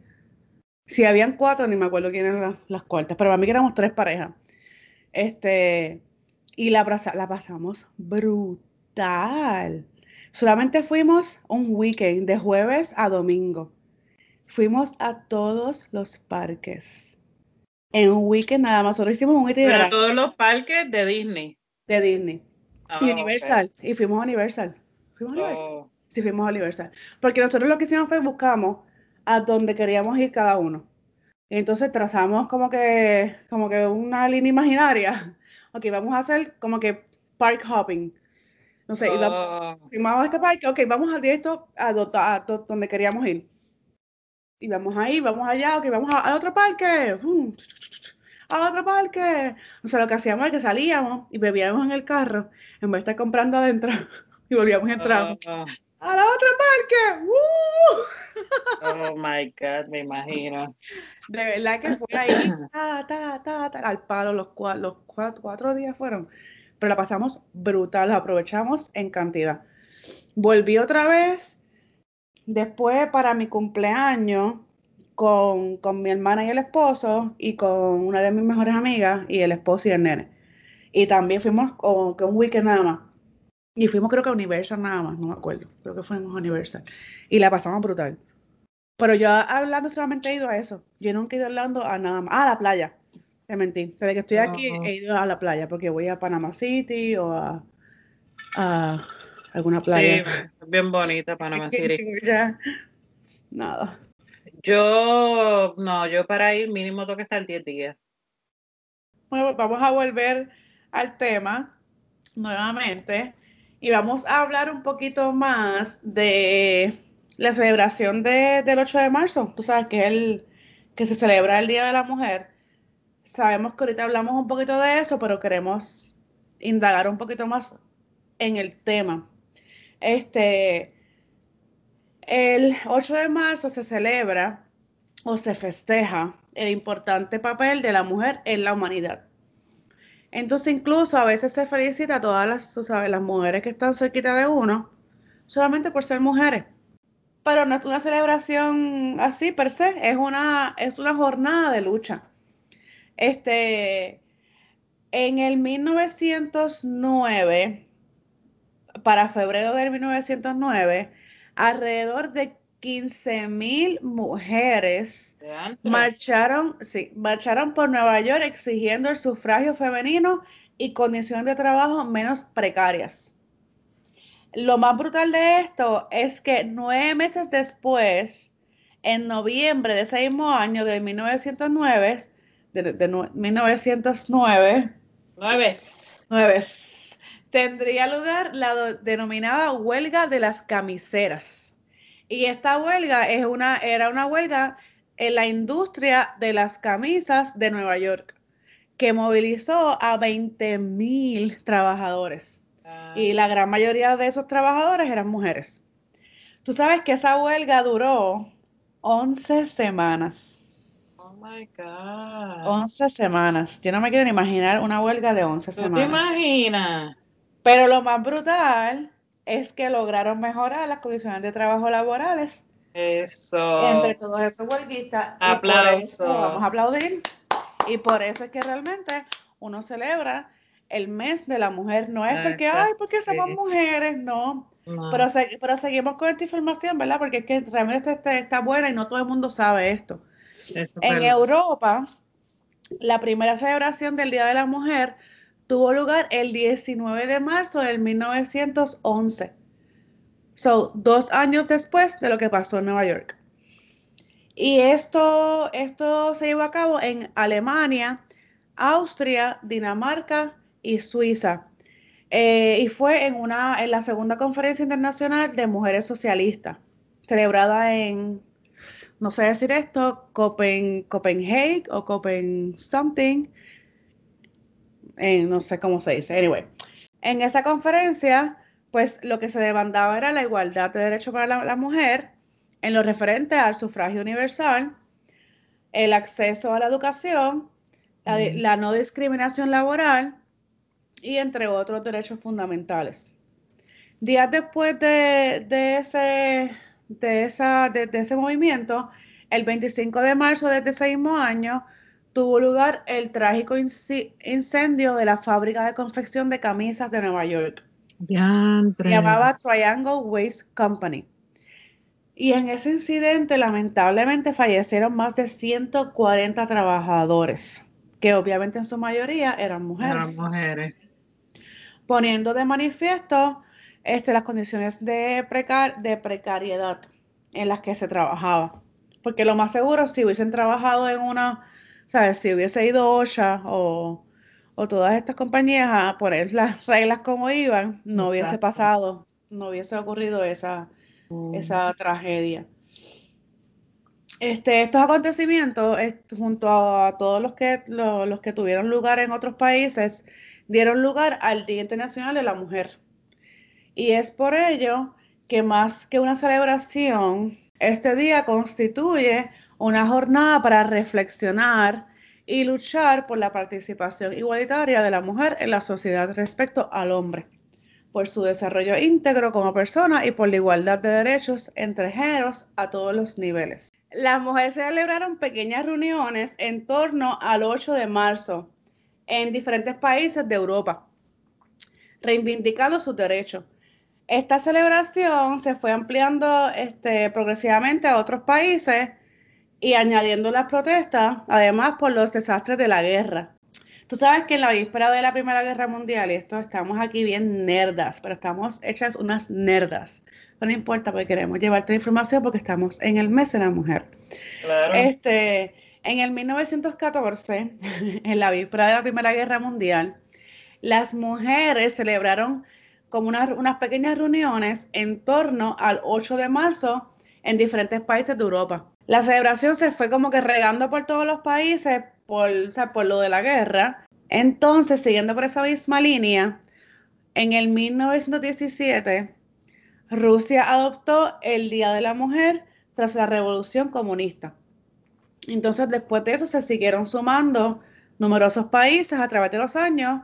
Si habían cuatro, ni me acuerdo quién eran las, cuartas, pero a mí que éramos tres parejas. Este, y la, la pasamos brutal. Solamente fuimos un weekend, de jueves a domingo. Fuimos a todos los parques. En un weekend nada más. Solo hicimos un weekend. Pero todos los parques de Disney. De Disney. y ah, Universal. Y fuimos a Universal. Fuimos a Universal. Oh. Sí, fuimos a Universal. Porque nosotros lo que hicimos fue buscamos a donde queríamos ir cada uno. Entonces trazamos como que, como que una línea imaginaria. Ok, vamos a hacer como que park hopping. No sé, oh. vamos a este parque, ok, vamos a directo a, donde queríamos ir. Y vamos ahí, vamos allá, ok, vamos a, otro parque. a otro parque. O sea, lo que hacíamos es que salíamos y bebíamos en el carro en vez de estar comprando adentro y volvíamos a entrar. Oh a la otra parque. Oh my God, me imagino. De verdad que fue ahí, ta, ta, ta, al palo, los, los cuatro, cuatro, días fueron. Pero la pasamos brutal, la aprovechamos en cantidad. Volví otra vez después para mi cumpleaños con, con mi hermana y el esposo y con una de mis mejores amigas y el esposo y el nene. Y también fuimos con, con un weekend nada más Y fuimos creo que a Universal nada más, no me acuerdo. Creo que fuimos a Universal. Y la pasamos brutal. Pero yo hablando solamente he ido a eso. Yo nunca he ido hablando a nada más. Ah, a la playa. Te mentí. Desde que estoy aquí he ido a la playa porque voy a Panama City o a, alguna playa. Sí, bien bonita Panama City. Nada. Yo, no, yo para ir mínimo tengo que estar 10 días. Bueno, vamos a volver al tema nuevamente y vamos a hablar un poquito más de la celebración del 8 de marzo. Tú sabes que es el que se celebra el Día de la Mujer. Sabemos que ahorita hablamos un poquito de eso, pero queremos indagar un poquito más en el tema. Este, el 8 de marzo se celebra o se festeja el importante papel de la mujer en la humanidad. Entonces, incluso a veces se felicita a todas las, sabes, las mujeres que están cerquita de uno, solamente por ser mujeres. Pero no es una celebración así per se, es una, es una jornada de lucha. Este, en el 1909, para febrero del 1909, alrededor de 15 mil mujeres marcharon, sí, marcharon por Nueva York exigiendo el sufragio femenino y condiciones de trabajo menos precarias. Lo más brutal de esto es que nueve meses después, en noviembre de ese mismo año de 1909, de, 1909, nueve, tendría lugar la denominada huelga de las camiseras y esta huelga es una, era una huelga en la industria de las camisas de Nueva York, que movilizó a 20 mil trabajadores. Y la gran mayoría de esos trabajadores eran mujeres. Tú sabes que esa huelga duró 11 semanas. Oh my God. 11 semanas. Yo no me quiero ni imaginar una huelga de 11 semanas. ¿Te imaginas? Pero lo más brutal es que lograron mejorar las condiciones de trabajo laborales. Eso. Entre todos esos huelguistas. Aplauso. Vamos a aplaudir. Y por eso es que realmente uno celebra el mes de la mujer. No es porque, ay, porque somos mujeres, no. Pero, pero seguimos con esta información, ¿verdad? Porque es que realmente está, está buena y no todo el mundo sabe esto. en Europa, la primera celebración del Día de la Mujer tuvo lugar el 19 de marzo del 1911. So, dos años después de lo que pasó en Nueva York. Y esto, esto se llevó a cabo en Alemania, Austria, Dinamarca y Suiza. Eh, y fue en, una, en la segunda conferencia internacional de mujeres socialistas, celebrada en, no sé decir esto, Copen, Copenhague o Copen something, no sé cómo se dice, anyway. En esa conferencia, pues lo que se demandaba era la igualdad de derechos para la, mujer en lo referente al sufragio universal, el acceso a la educación, la, no discriminación laboral y entre otros derechos fundamentales. Días después de, ese, de, esa, de, ese movimiento, el 25 de marzo de ese mismo año, tuvo lugar el trágico incendio de la fábrica de confección de camisas de Nueva York. Se llamaba Triangle Waste Company. Y en ese incidente, lamentablemente, fallecieron más de 140 trabajadores, que obviamente en su mayoría eran mujeres. Eran mujeres. Poniendo de manifiesto este, las condiciones de, de precariedad en las que se trabajaba. Porque lo más seguro, si hubiesen trabajado en una ¿sabes? Si hubiese ido OSHA o, todas estas compañías a poner las reglas como iban, no hubiese pasado, no hubiese ocurrido esa, mm. esa tragedia. Este, estos acontecimientos, junto a, todos los que, los que tuvieron lugar en otros países, dieron lugar al Día Internacional de la Mujer. Y es por ello que más que una celebración, este día constituye una jornada para reflexionar y luchar por la participación igualitaria de la mujer en la sociedad respecto al hombre, por su desarrollo íntegro como persona y por la igualdad de derechos entre géneros a todos los niveles. Las mujeres celebraron pequeñas reuniones en torno al 8 de marzo en diferentes países de Europa. reivindicando sus derechos. Esta celebración se fue ampliando este, progresivamente a otros países y añadiendo las protestas, además por los desastres de la guerra. Tú sabes que en la víspera de la Primera Guerra Mundial, y esto estamos aquí bien nerdas, pero estamos hechas unas nerdas. no importa, porque queremos llevarte la información porque estamos en el mes de la mujer. Claro. Este, en el 1914, en la víspera de la Primera Guerra Mundial, las mujeres celebraron como unas pequeñas reuniones en torno al 8 de marzo en diferentes países de Europa. La celebración se fue como que regando por todos los países por, por lo de la guerra. Entonces, siguiendo por esa misma línea, en el 1917, Rusia adoptó el Día de la Mujer tras la Revolución Comunista. Entonces, después de eso, se siguieron sumando numerosos países a través de los años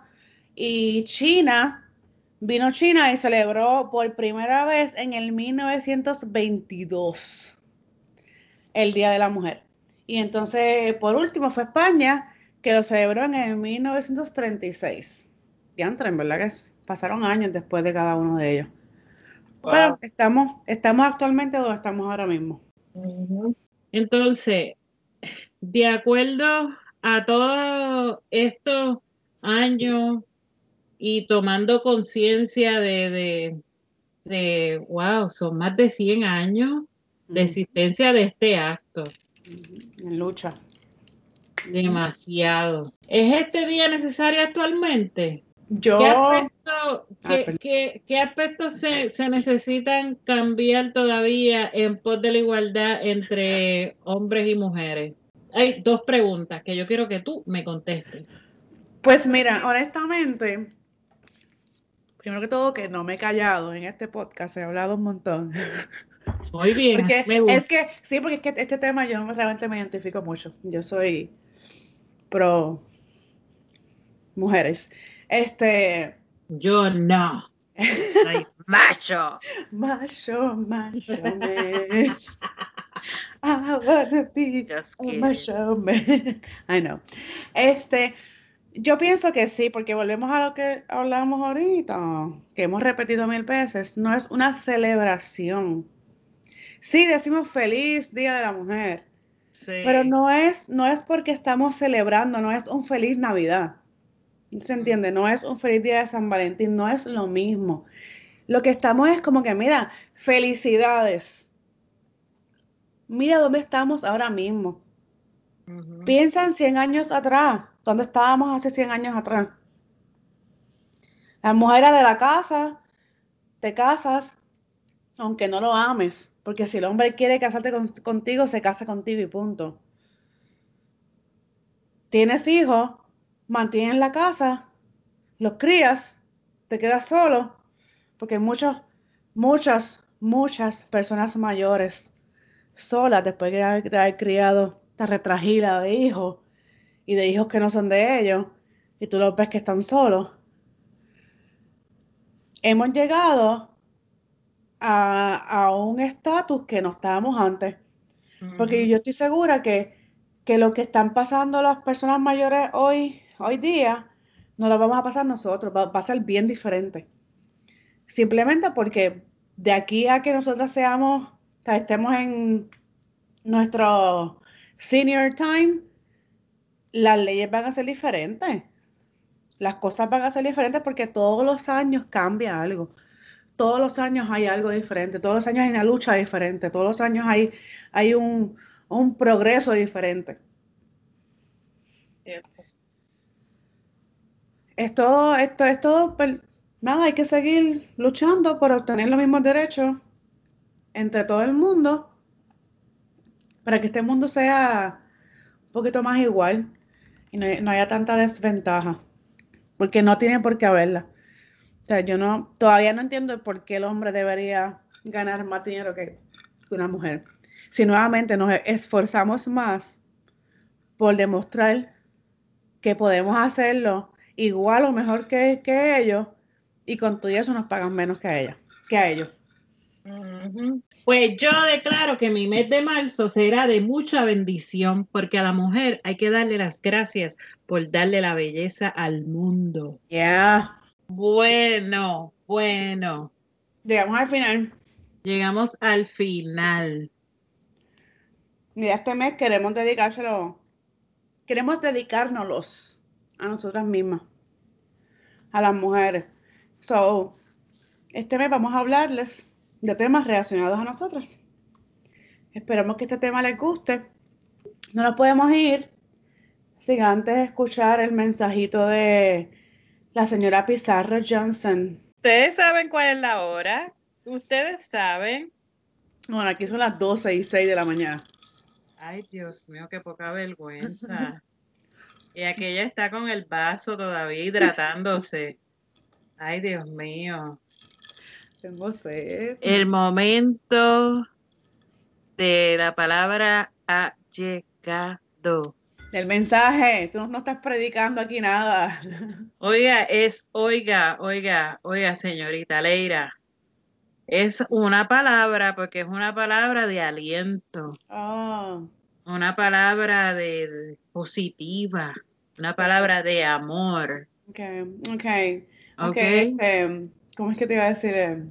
y China, vino China y celebró por primera vez en el 1922 el Día de la Mujer. Y entonces, por último, fue España, que lo celebró en el 1936. Ya en verdad que pasaron años después de cada uno de ellos. Bueno, estamos, estamos actualmente donde estamos ahora mismo. Entonces, de acuerdo a todos estos años y tomando conciencia de, de, de, wow, son más de 100 años de existencia de este acto. En lucha. Demasiado. ¿Es este día necesario actualmente? Yo. ¿Qué aspectos, se, se, necesitan cambiar todavía en pos de la igualdad entre hombres y mujeres? Hay dos preguntas que yo quiero que tú me contestes. Pues mira, honestamente, primero que todo, que no me he callado en este podcast, he hablado un montón. Muy bien. es que, sí, porque es que este tema yo realmente me identifico mucho. Yo soy pro mujeres. Este. Yo no. Soy macho. macho, macho, man. I wanna be a macho man. I know. Este, yo pienso que sí, porque volvemos a lo que hablamos ahorita, que hemos repetido mil veces, no es una celebración Sí, decimos feliz Día de la Mujer. Pero no es, no es porque estamos celebrando, no es un feliz Navidad. ¿Se entiende? No es un feliz día de San Valentín, no es lo mismo. Lo que estamos es como que, mira, felicidades. Mira dónde estamos ahora mismo. Piensa en 100 años atrás. ¿Dónde estábamos hace 100 años atrás? Las mujeres de la casa, te casas, aunque no lo ames. Porque si el hombre quiere casarte contigo, se casa contigo y punto. Tienes hijos, mantienes la casa, los crías, te quedas solo, porque muchos, muchas, muchas personas mayores solas después de haber, criado esta retragila de hijos y de hijos que no son de ellos, y tú los ves que están solos. Hemos llegado a, un estatus que no estábamos antes. Porque yo estoy segura que, lo que están pasando las personas mayores hoy, hoy día, no lo vamos a pasar nosotros, va, a ser bien diferente. Simplemente porque de aquí a que nosotros seamos, estemos en nuestro senior time, las leyes van a ser diferentes. Las cosas van a ser diferentes porque todos los años cambia algo todos los años hay algo diferente, todos los años hay una lucha diferente, todos los años hay, hay un, progreso diferente. Es todo, esto es todo, pues, nada, hay que seguir luchando por obtener los mismos derechos entre todo el mundo para que este mundo sea un poquito más igual y no, no haya tanta desventaja, porque no tiene por qué haberla. O sea, yo no, todavía no entiendo por qué el hombre debería ganar más dinero que una mujer. Si nuevamente nos esforzamos más por demostrar que podemos hacerlo igual o mejor que, ellos, y con todo eso nos pagan menos que a ella, que a ellos. Pues yo declaro que mi mes de marzo será de mucha bendición, porque a la mujer hay que darle las gracias por darle la belleza al mundo. Ya. Bueno, bueno. Llegamos al final. Llegamos al final. Y este mes queremos dedicárselo, queremos dedicárnoslos a nosotras mismas, a las mujeres. So, este mes vamos a hablarles de temas relacionados a nosotras. Esperamos que este tema les guste. No nos podemos ir sin antes escuchar el mensajito de la señora Pizarro Johnson. ¿Ustedes saben cuál es la hora? ¿Ustedes saben? Bueno, aquí son las 12 y 6 de la mañana. Ay, Dios mío, qué poca vergüenza. y aquella está con el vaso todavía hidratándose. Ay, Dios mío. Tengo sed. El momento de la palabra ha llegado. El mensaje, tú no estás predicando aquí nada. Oiga, es, oiga, oiga, oiga, señorita Leira. Es una palabra, porque es una palabra de aliento. Oh. Una palabra de, positiva. Una palabra de amor. Ok, ok. Ok. Este, ¿Cómo es que te iba a decir?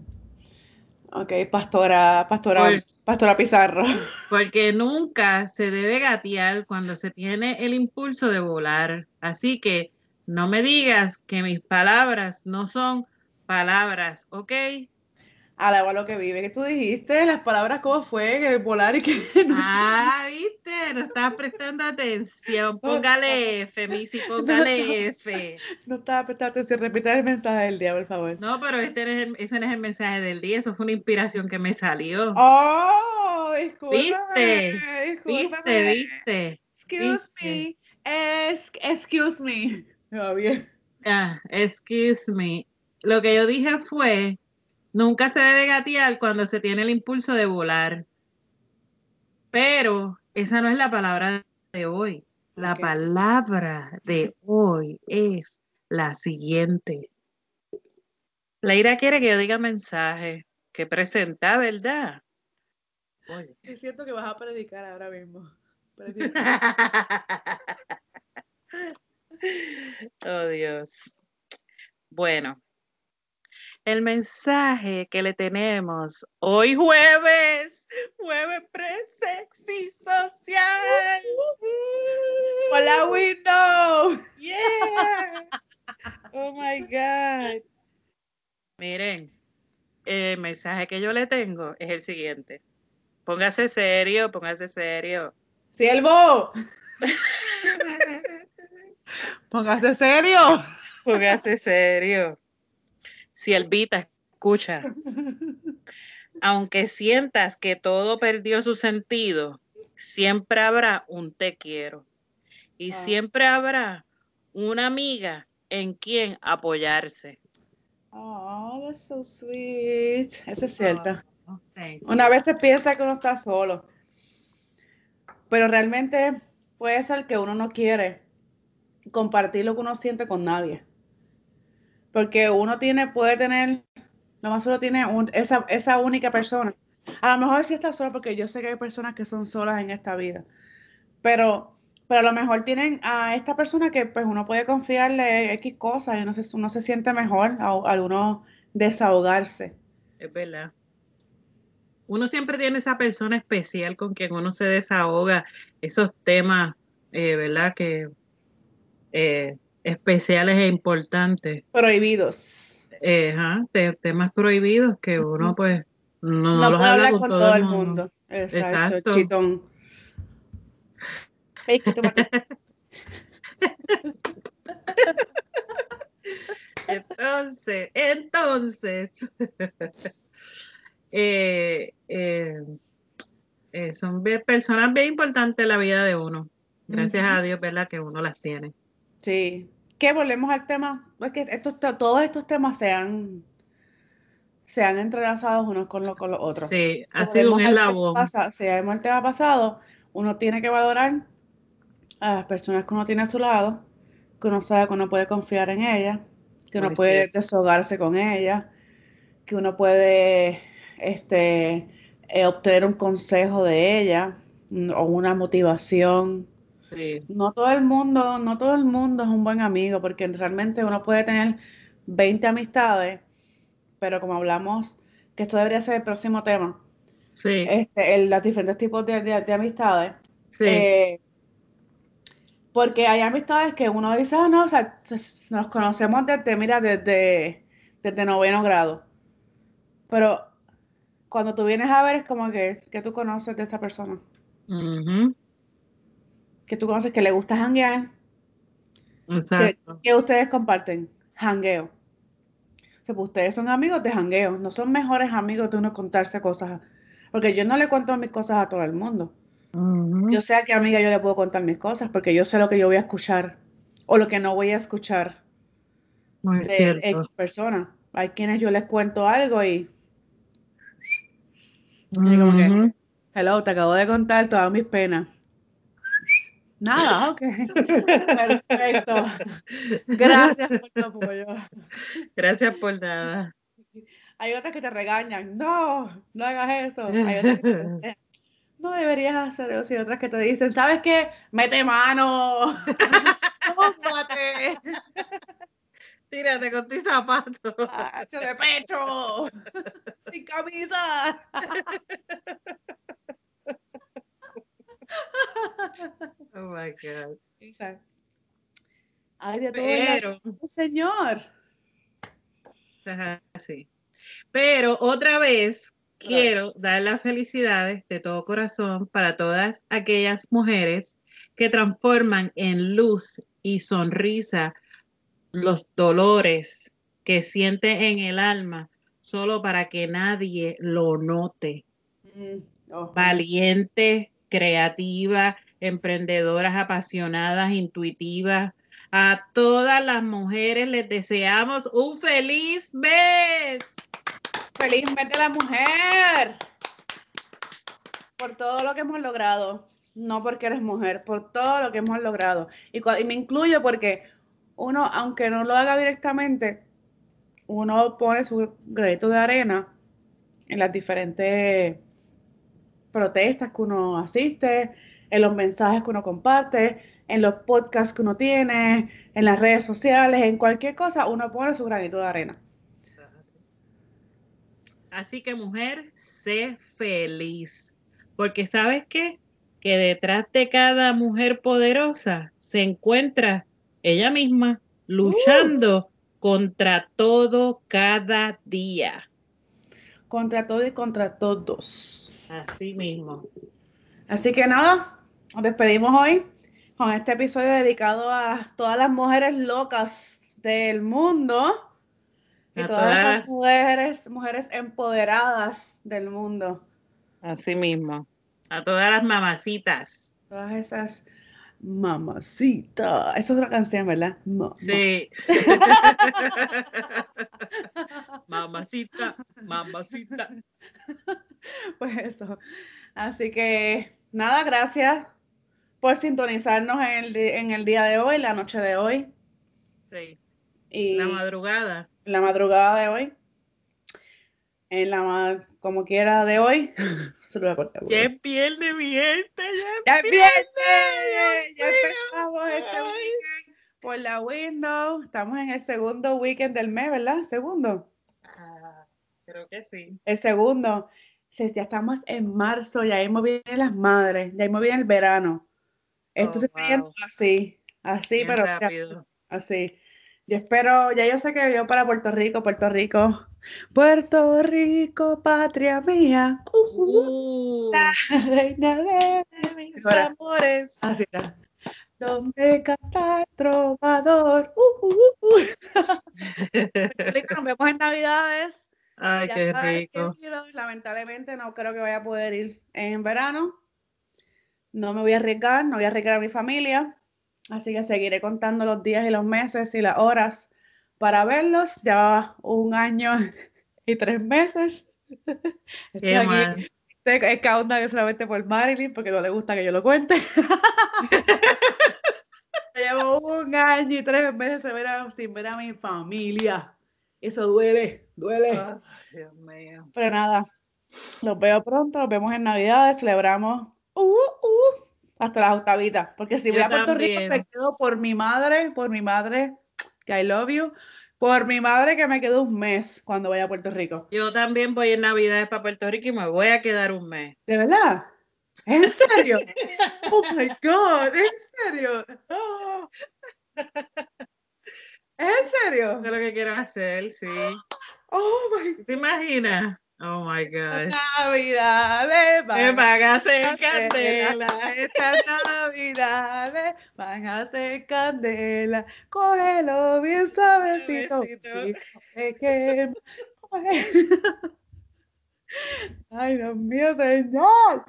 Ok, pastora, pastora, pastora Pizarro. Porque nunca se debe gatear cuando se tiene el impulso de volar. Así que no me digas que mis palabras no son palabras, ¿ok? Alaba lo que vive. ¿Qué tú dijiste? Las palabras, ¿cómo fue? Que volar y que. Ah, viste, no estás prestando atención. Póngale F, Missy, póngale F. No estaba prestando atención. Repita el mensaje del día, por favor. No, pero este ese no es el mensaje del día. Eso fue una inspiración que me salió. Oh, discúlpame. ¿Viste? ¿Viste? ¿Viste? Excuse me. excuse me. Va bien. Ah, excuse me. Lo que yo dije fue Nunca se debe gatear cuando se tiene el impulso de volar. Pero esa no es la palabra de hoy. La palabra de hoy es la siguiente. Leira quiere que yo diga mensaje, que presenta, ¿verdad? Es cierto que vas a predicar ahora mismo. oh Dios. Bueno, el mensaje que le tenemos hoy jueves, jueves pre-sexy social. Hola, Window. Yeah. Oh my God. Miren, el mensaje que yo le tengo es el siguiente. Póngase serio, póngase serio. Siervo. póngase serio. Póngase serio. Si Elvita escucha, aunque sientas que todo perdió su sentido, siempre habrá un te quiero. Y ah. siempre habrá una amiga en quien apoyarse. Oh, that's so sweet. Eso es cierto. Oh, una vez se piensa que uno está solo, pero realmente puede ser que uno no quiere compartir lo que uno siente con nadie porque uno tiene, puede tener, lo más solo tiene esa, esa única persona. A lo mejor sí está solo, porque yo sé que hay personas que son solas en esta vida, pero, pero a lo mejor tienen a esta persona que pues uno puede confiarle X cosas y uno se, uno se siente mejor al uno desahogarse. Es verdad. Uno siempre tiene esa persona especial con quien uno se desahoga esos temas, eh, ¿verdad? Que eh, especiales e importantes. Prohibidos. Eh, temas prohibidos que uno pues no, no los habla con, todo, el mundo. Exacto, chitón. entonces, entonces, eh, eh, son personas bien importantes en la vida de uno. Gracias a Dios, ¿verdad? Que uno las tiene. Sí, que volvemos al tema, es que estos, todos estos temas se han, se han entrelazado unos con, los otros. Sí, ha sido un eslabón. Si vemos el tema pasado, uno tiene que valorar a las personas que uno tiene a su lado, que uno sabe que uno puede confiar en ellas, que uno puede deshogarse con ellas, que uno puede este, eh, obtener un consejo de ella o una motivación no todo el mundo, no todo el mundo es un buen amigo, porque realmente uno puede tener 20 amistades, pero como hablamos, que esto debería ser el próximo tema. Sí. Este, los diferentes tipos de, amistades. Sí. Eh, porque hay amistades que uno dice, ah, no, o sea, nos conocemos desde, mira, desde, desde noveno grado. Pero cuando tú vienes a ver es como que, que tú conoces de esa persona. Que tú conoces que le gusta janguear. Exacto. Que, ustedes comparten, jangueo. O sea, pues ustedes son amigos de jangueo, no son mejores amigos de uno contarse cosas. Porque yo no le cuento mis cosas a todo el mundo. Yo sé a qué amiga yo le puedo contar mis cosas porque yo sé lo que yo voy a escuchar o lo que no voy a escuchar de X persona. Hay quienes yo les cuento algo y, como que, hello, te acabo de contar todas mis penas. Nada, ok. Perfecto. Gracias por tu apoyo. Gracias por nada. Hay otras que te regañan. No, no hagas eso. Hay otras que no deberías hacer eso. Y otras que te dicen, ¿sabes qué? Mete mano. Tírate con tus zapatos. de pecho. Sin camisa. oh my God. Exacto. Ay, de todo Pero, señor. Sí. Pero otra vez, quiero dar las felicidades de todo corazón para todas aquellas mujeres que transforman en luz y sonrisa los dolores que sienten en el alma solo para que nadie lo note. Mm, Valiente, creativa, emprendedoras apasionadas, intuitivas. A todas las mujeres les deseamos un feliz mes. Felizmente la mujer. Por todo lo que hemos logrado. No porque eres mujer, por todo lo que hemos logrado. Y, me incluyo porque uno, aunque no lo haga directamente, uno pone su granito de arena en las diferentes protestas que uno asiste, en los mensajes que uno comparte, en los podcasts que uno tiene, en las redes sociales, en cualquier cosa, uno pone su granito de arena. Así que mujer, sé feliz. Porque sabes qué? Que detrás de cada mujer poderosa se encuentra ella misma luchando uh. contra todo cada día. Contra todo y contra todos. Así mismo. Así que nada, nos despedimos hoy con este episodio dedicado a todas las mujeres locas del mundo y todas, las mujeres, mujeres empoderadas del mundo. Así mismo. A todas las mamacitas. Todas esas mamacitas. Esa es una canción, ¿verdad? Sí. mamacita, mamacita. Pues eso. Así que nada, gracias por sintonizarnos en el, en el día de hoy, la noche de hoy. Sí. Y la madrugada la madrugada de hoy, en la como quiera de hoy, se lo voy a cortar. Ya pierde mi gente, ya, ya pierde. Ya, empezamos este weekend por la window. Estamos en el segundo weekend del mes, ¿verdad? Segundo. Ah, creo que sí. El segundo. Ya estamos en marzo, ya hemos viene las madres, ya hemos viene el verano. Esto se está yendo así, así, pero rápido. así. Yo espero, ya yo sé que yo para Puerto Rico, Puerto Rico, Puerto Rico, patria mía, uh, la reina de mis amores. Así está. Donde canta el trovador. Uh, uh, Nos vemos en Ay, qué rico. lamentablemente no creo que vaya a poder ir en verano. No me voy a arriesgar, no voy a arriesgar a mi familia. Así que seguiré contando los días y los meses y las horas para verlos. Ya un año y tres meses. Estoy aquí. Es que solamente por Marilyn porque no le gusta que yo lo cuente. Llevo un año y tres meses sin ver a mi familia. Eso duele, duele. Dios mío. Pero nada, los veo pronto, nos vemos en Navidad, celebramos. Uh, uh, hasta las octavitas, porque si voy a Puerto Rico me quedo por mi madre, por mi madre, que I love you, Por mi madre que me quedo un mes cuando vaya a Puerto Rico. Yo también voy en Navidades para Puerto Rico y me voy a quedar un mes. ¿De verdad? ¿En serio? oh my God, ¿en serio? ¿En serio? Es lo que quiero hacer, sí. Oh my ¿Te imaginas? Oh my God. Navidades van, van a ser candela. Estas navidades van a ser candela. Cógelo bien suavecito. Ay, Dios mío, señor.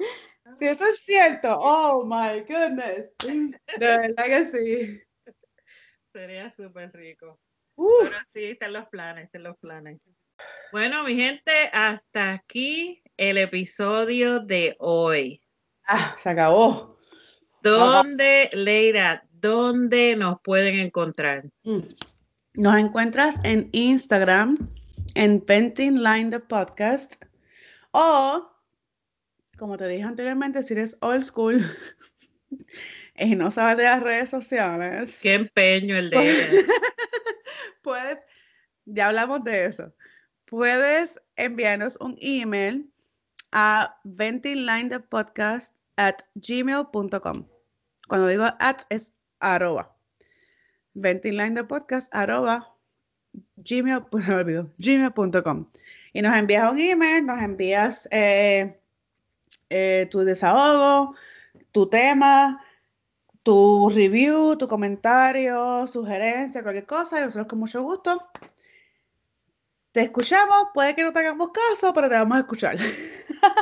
Si eso es cierto, oh my goodness. De verdad que sí. Sería súper rico. Pero sí, están los planes, están los planes. Bueno, mi gente, hasta aquí el episodio de hoy. Ah, se acabó. ¿Dónde, Leira, dónde nos pueden encontrar? Mm. Nos encuentras en Instagram, en Painting Line the Podcast, o, como te dije anteriormente, si eres old school y no sabes de las redes sociales. Qué empeño el de Puedes, ya hablamos de eso puedes enviarnos un email a ventinlinethepodcast at gmail.com. Cuando digo at es arroba. Ventinlinethepodcast arroba gmail.com. Y nos envías un email, nos envías eh, eh, tu desahogo, tu tema, tu review, tu comentario, sugerencia, cualquier cosa, y nosotros con mucho gusto te escuchamos, puede que no te hagamos caso, pero te vamos a escuchar.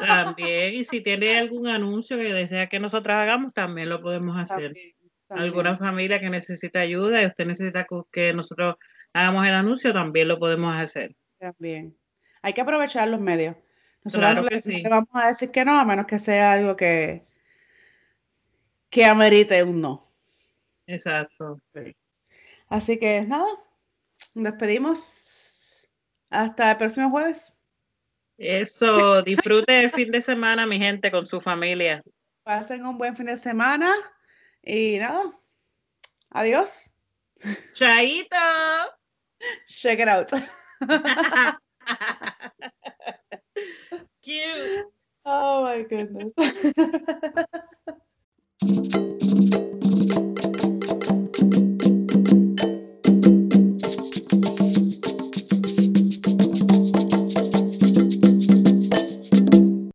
También, y si tiene algún anuncio que desea que nosotros hagamos, también lo podemos hacer. Alguna familia que necesita ayuda y usted necesita que nosotros hagamos el anuncio, también lo podemos hacer. También. Hay que aprovechar los medios. Nosotros no le, vamos a decir que no, a menos que sea algo que, que amerite un no. Exacto. Así que nada, nos despedimos. Hasta el próximo jueves. Eso, disfrute el fin de semana, mi gente, con su familia. Pasen un buen fin de semana y nada. Adiós. Chaito. Check it out. Cute. Oh my goodness. Thank you.